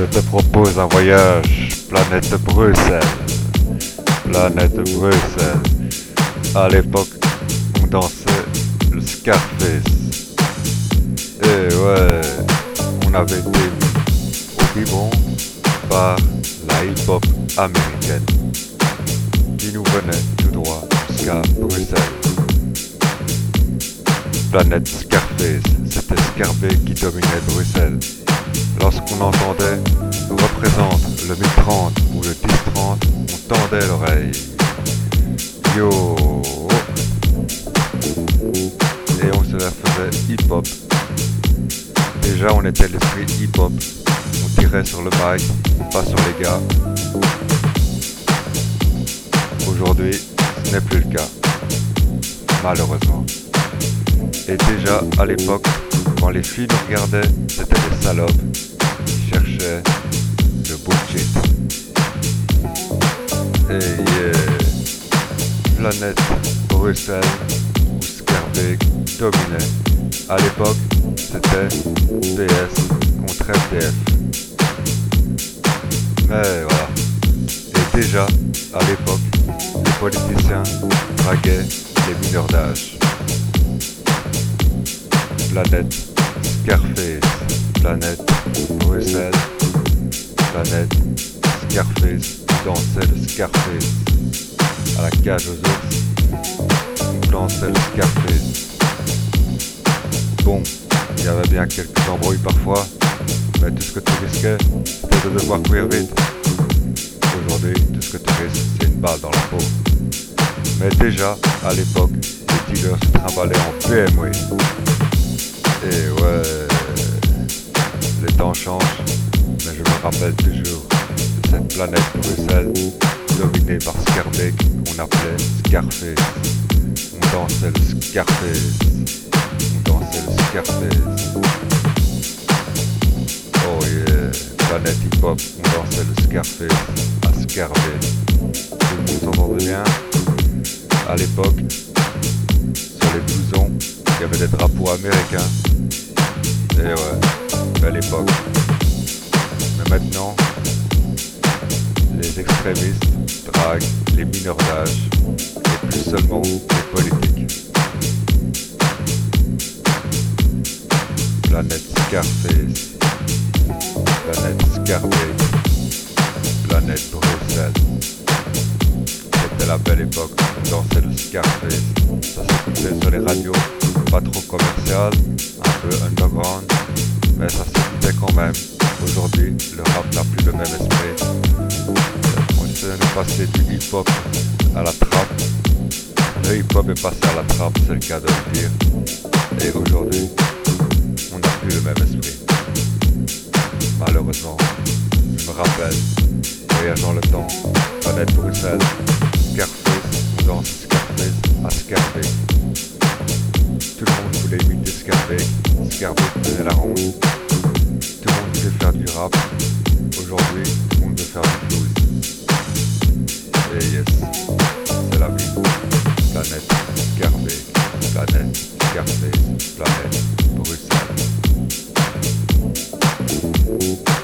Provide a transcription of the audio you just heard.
Je te propose un voyage planète Bruxelles. Planète Bruxelles. À l'époque, on dansait le Scarface. Et ouais, on avait été au biberon par la hip-hop américaine qui nous venait tout droit jusqu'à Bruxelles. Planète Scarface, c'était Scarbe qui dominait Bruxelles. Lorsqu'on entendait représente le 1030 ou le 1030, on tendait l'oreille. Yo Et on se la faisait hip-hop. Déjà on était l'esprit hip-hop. On tirait sur le mic, pas sur les gars. Aujourd'hui, ce n'est plus le cas. Malheureusement. Et déjà, à l'époque, quand les filles nous regardaient, c'était des salopes qui cherchaient le bullshit. Et yeah. Planète Bruxelles où Scarbeck dominait. À l'époque, c'était PS contre FDF. Mais voilà. Et déjà, à l'époque, les politiciens draguaient les mineurs d'âge. Planète Scarface, planète Bruxelles, planète Scarface, dansait le Scarface. À la cage aux ours, dansait le Scarface. Bon, il y avait bien quelques embrouilles parfois, mais tout ce que tu risquais, c'était de devoir courir vite. Aujourd'hui, tout ce que tu risques, c'est une balle dans la peau. Mais déjà, à l'époque, les dealers se trimballaient en BMW. Et ouais, les temps changent, mais je me rappelle toujours de cette planète Bruxelles dominée par Scarbeck qu'on appelait Scarface. On dansait le Scarface. On dansait le Scarface. Oh yeah, planète hip-hop, on dansait le Scarface à Scarbeck. Tout le monde s'entendait bien? À l'époque, sur les blousons, il y avait des drapeaux américains. Et ouais, belle époque. Mais maintenant, les extrémistes draguent les mineurs d'âge et plus seulement les politiques. Planète Scarface, planète Scarface, planète Bruxelles. C'était la belle époque, dansait le Scarface. Ça s'écoutait sur les radios, pas trop commercial, un peu underground, mais ça s'écoutait quand même. Aujourd'hui, le rap n'a plus le même esprit. On de passer du hip-hop à la trappe. Le hip-hop est passé à la trappe, c'est le cas de le dire. Et aujourd'hui, on n'a plus le même esprit. Malheureusement, je me rappelle, voyageant le temps, planète Bruxelles, Scarface, on danse Scarface à Scarface. regardé qui la ronde. Tout le monde veut faire du rap. Aujourd'hui, tout le monde veut faire du blues. Et yes, c'est la vie. Planète, gardée, planète, gardée, planète.